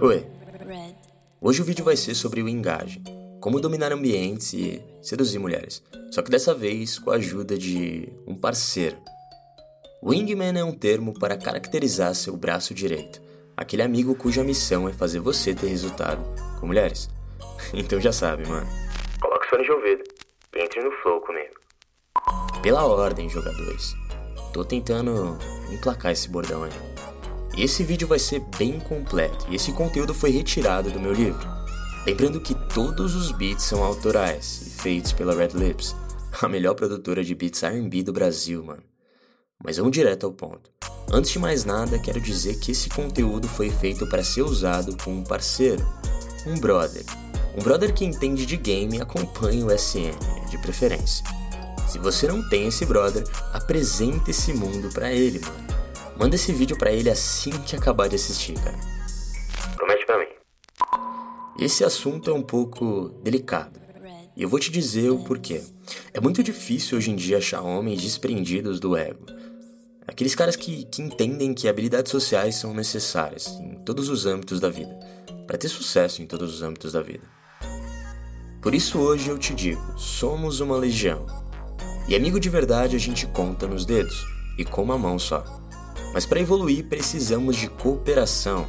Oi. Hoje o vídeo vai ser sobre o engage, como dominar ambientes e seduzir mulheres, só que dessa vez com a ajuda de um parceiro. Wingman é um termo para caracterizar seu braço direito, aquele amigo cuja missão é fazer você ter resultado com mulheres. Então já sabe, mano. Coloque o fone de ouvido e entre no flow comigo. Pela ordem, jogadores. Tô tentando emplacar esse bordão aí. Esse vídeo vai ser bem completo, e esse conteúdo foi retirado do meu livro. Lembrando que todos os beats são autorais e feitos pela Red Lips, a melhor produtora de beats R&B do Brasil, mano. Mas vamos direto ao ponto. Antes de mais nada, quero dizer que esse conteúdo foi feito para ser usado com um parceiro, um brother. Um brother que entende de game e acompanha o SM, de preferência. Se você não tem esse brother, apresente esse mundo para ele, mano. Manda esse vídeo para ele assim que acabar de assistir, cara. Promete pra mim. Esse assunto é um pouco delicado. E eu vou te dizer o porquê. É muito difícil hoje em dia achar homens desprendidos do ego. Aqueles caras que, que entendem que habilidades sociais são necessárias em todos os âmbitos da vida, para ter sucesso em todos os âmbitos da vida. Por isso hoje eu te digo: somos uma legião. E amigo de verdade a gente conta nos dedos e com uma mão só. Mas para evoluir precisamos de cooperação.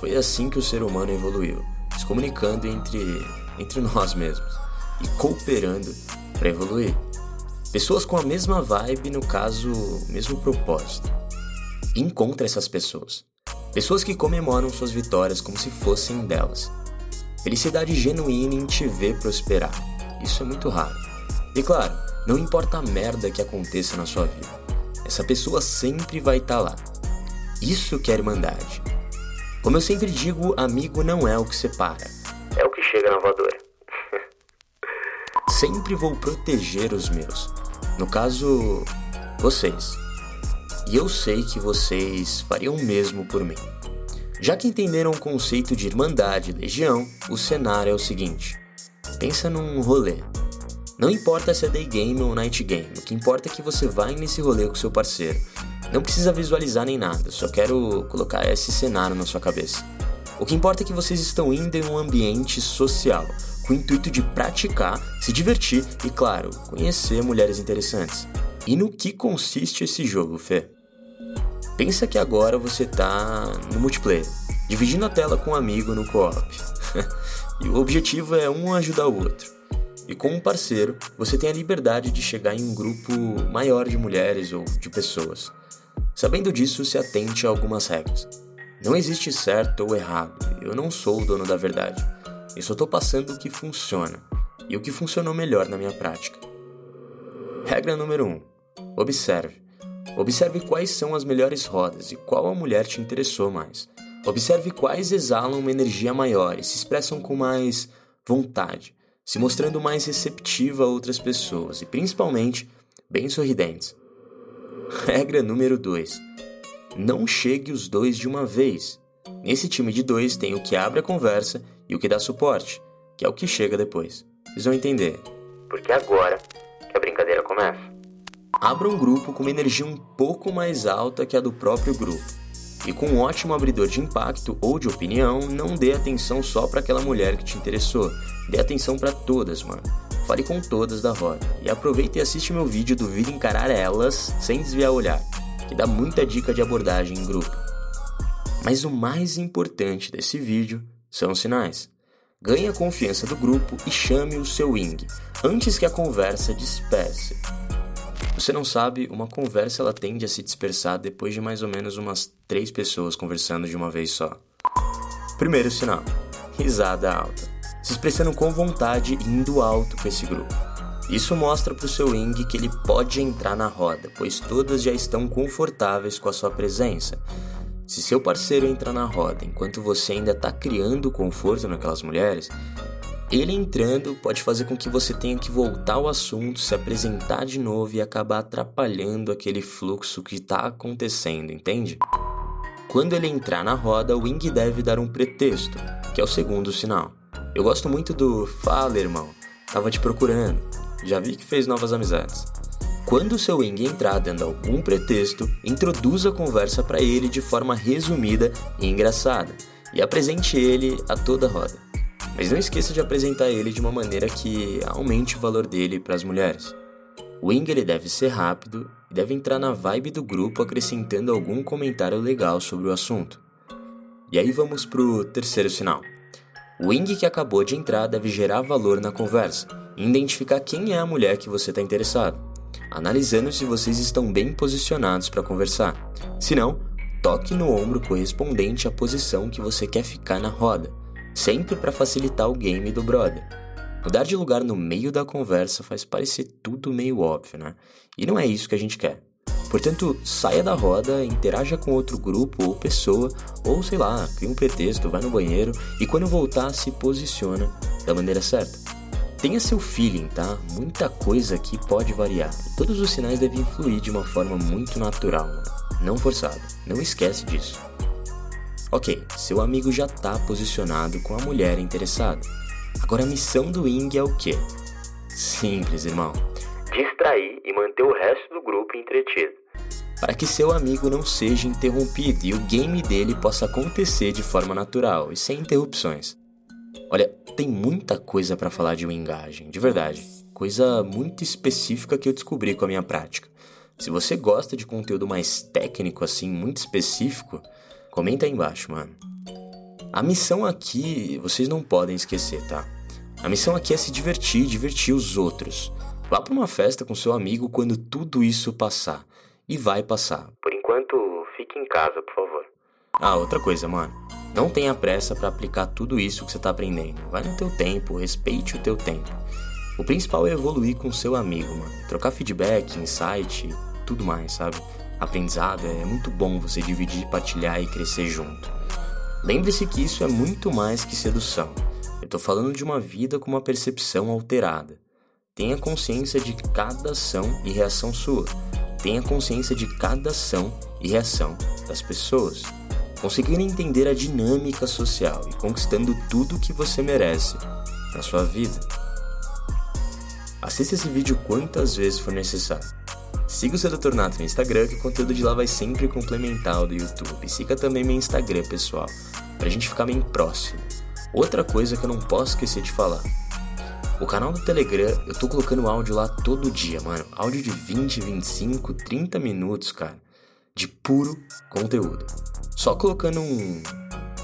Foi assim que o ser humano evoluiu, se comunicando entre, entre nós mesmos e cooperando para evoluir. Pessoas com a mesma vibe, no caso, o mesmo propósito. Encontre essas pessoas. Pessoas que comemoram suas vitórias como se fossem delas. Felicidade genuína em te ver prosperar. Isso é muito raro. E claro, não importa a merda que aconteça na sua vida essa pessoa sempre vai estar tá lá. Isso que é irmandade. Como eu sempre digo, amigo não é o que separa, É o que chega na voadora. sempre vou proteger os meus. No caso, vocês. E eu sei que vocês fariam o mesmo por mim. Já que entenderam o conceito de irmandade e legião, o cenário é o seguinte: pensa num rolê. Não importa se é day game ou night game, o que importa é que você vai nesse rolê com seu parceiro. Não precisa visualizar nem nada, só quero colocar esse cenário na sua cabeça. O que importa é que vocês estão indo em um ambiente social, com o intuito de praticar, se divertir e, claro, conhecer mulheres interessantes. E no que consiste esse jogo, Fê? Pensa que agora você tá no multiplayer, dividindo a tela com um amigo no co-op. e o objetivo é um ajudar o outro. E com um parceiro, você tem a liberdade de chegar em um grupo maior de mulheres ou de pessoas. Sabendo disso, se atente a algumas regras. Não existe certo ou errado, eu não sou o dono da verdade. Eu só estou passando o que funciona e o que funcionou melhor na minha prática. Regra número 1: um, Observe. Observe quais são as melhores rodas e qual a mulher te interessou mais. Observe quais exalam uma energia maior e se expressam com mais vontade se mostrando mais receptiva a outras pessoas e principalmente bem sorridentes. Regra número 2: Não chegue os dois de uma vez. Nesse time de dois tem o que abre a conversa e o que dá suporte, que é o que chega depois. Vocês vão entender. Porque agora que a brincadeira começa. Abra um grupo com uma energia um pouco mais alta que a do próprio grupo e com um ótimo abridor de impacto ou de opinião, não dê atenção só para aquela mulher que te interessou. Dê atenção para todas, mano. Fale com todas da roda. E aproveita e assiste meu vídeo do vídeo encarar elas sem desviar o olhar, que dá muita dica de abordagem em grupo. Mas o mais importante desse vídeo são os sinais. Ganhe a confiança do grupo e chame o seu wing, antes que a conversa despece. Você não sabe, uma conversa ela tende a se dispersar depois de mais ou menos umas três pessoas conversando de uma vez só. Primeiro sinal: risada alta. Se expressando com vontade e indo alto com esse grupo. Isso mostra para o seu Wing que ele pode entrar na roda, pois todas já estão confortáveis com a sua presença. Se seu parceiro entra na roda enquanto você ainda está criando conforto naquelas mulheres, ele entrando pode fazer com que você tenha que voltar ao assunto, se apresentar de novo e acabar atrapalhando aquele fluxo que está acontecendo, entende? Quando ele entrar na roda, o Wing deve dar um pretexto, que é o segundo sinal. Eu gosto muito do Fala, irmão, tava te procurando, já vi que fez novas amizades. Quando o seu Wing entrar dando algum pretexto, introduza a conversa para ele de forma resumida e engraçada e apresente ele a toda roda. Mas não esqueça de apresentar ele de uma maneira que aumente o valor dele para as mulheres. O wing ele deve ser rápido e deve entrar na vibe do grupo acrescentando algum comentário legal sobre o assunto. E aí vamos pro terceiro sinal. O wing que acabou de entrar deve gerar valor na conversa e identificar quem é a mulher que você está interessado, analisando se vocês estão bem posicionados para conversar. Se não, toque no ombro correspondente à posição que você quer ficar na roda, sempre para facilitar o game do brother. Mudar de lugar no meio da conversa faz parecer tudo meio óbvio, né? E não é isso que a gente quer. Portanto, saia da roda, interaja com outro grupo ou pessoa, ou sei lá, cria um pretexto, vai no banheiro e quando voltar se posiciona da maneira certa. Tenha seu feeling, tá? Muita coisa aqui pode variar. Todos os sinais devem fluir de uma forma muito natural, não forçada. Não esquece disso. Ok, seu amigo já tá posicionado com a mulher interessada. Agora a missão do Wing é o quê? Simples, irmão. Distrair e manter o resto do grupo entretido. Para que seu amigo não seja interrompido e o game dele possa acontecer de forma natural e sem interrupções. Olha, tem muita coisa para falar de wingagem, de verdade. Coisa muito específica que eu descobri com a minha prática. Se você gosta de conteúdo mais técnico assim, muito específico, comenta aí embaixo, mano. A missão aqui, vocês não podem esquecer, tá? A missão aqui é se divertir, divertir os outros. Vá para uma festa com seu amigo quando tudo isso passar. E vai passar. Por enquanto, fique em casa, por favor. Ah, outra coisa, mano. Não tenha pressa para aplicar tudo isso que você tá aprendendo. Vai no teu tempo, respeite o teu tempo. O principal é evoluir com seu amigo, mano. Trocar feedback, insight, tudo mais, sabe? Aprendizado é muito bom você dividir, partilhar e crescer junto. Lembre-se que isso é muito mais que sedução. Eu estou falando de uma vida com uma percepção alterada. Tenha consciência de cada ação e reação sua. Tenha consciência de cada ação e reação das pessoas. Conseguindo entender a dinâmica social e conquistando tudo o que você merece na sua vida. Assista esse vídeo quantas vezes for necessário. Siga o Sedutor Nato no Instagram, que o conteúdo de lá vai sempre complementar o do YouTube. Siga também meu Instagram, pessoal, pra gente ficar bem próximo. Outra coisa que eu não posso esquecer de falar. O canal do Telegram, eu tô colocando áudio lá todo dia, mano. Áudio de 20, 25, 30 minutos, cara. De puro conteúdo. Só colocando um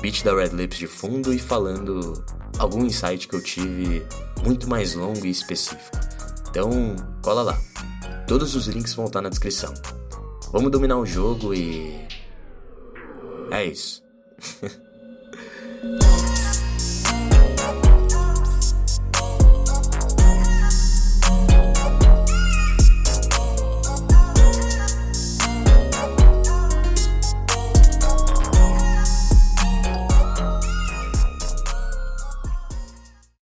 beat da Red Lips de fundo e falando algum insight que eu tive muito mais longo e específico. Então, cola lá. Todos os links vão estar na descrição. Vamos dominar o jogo e. É isso.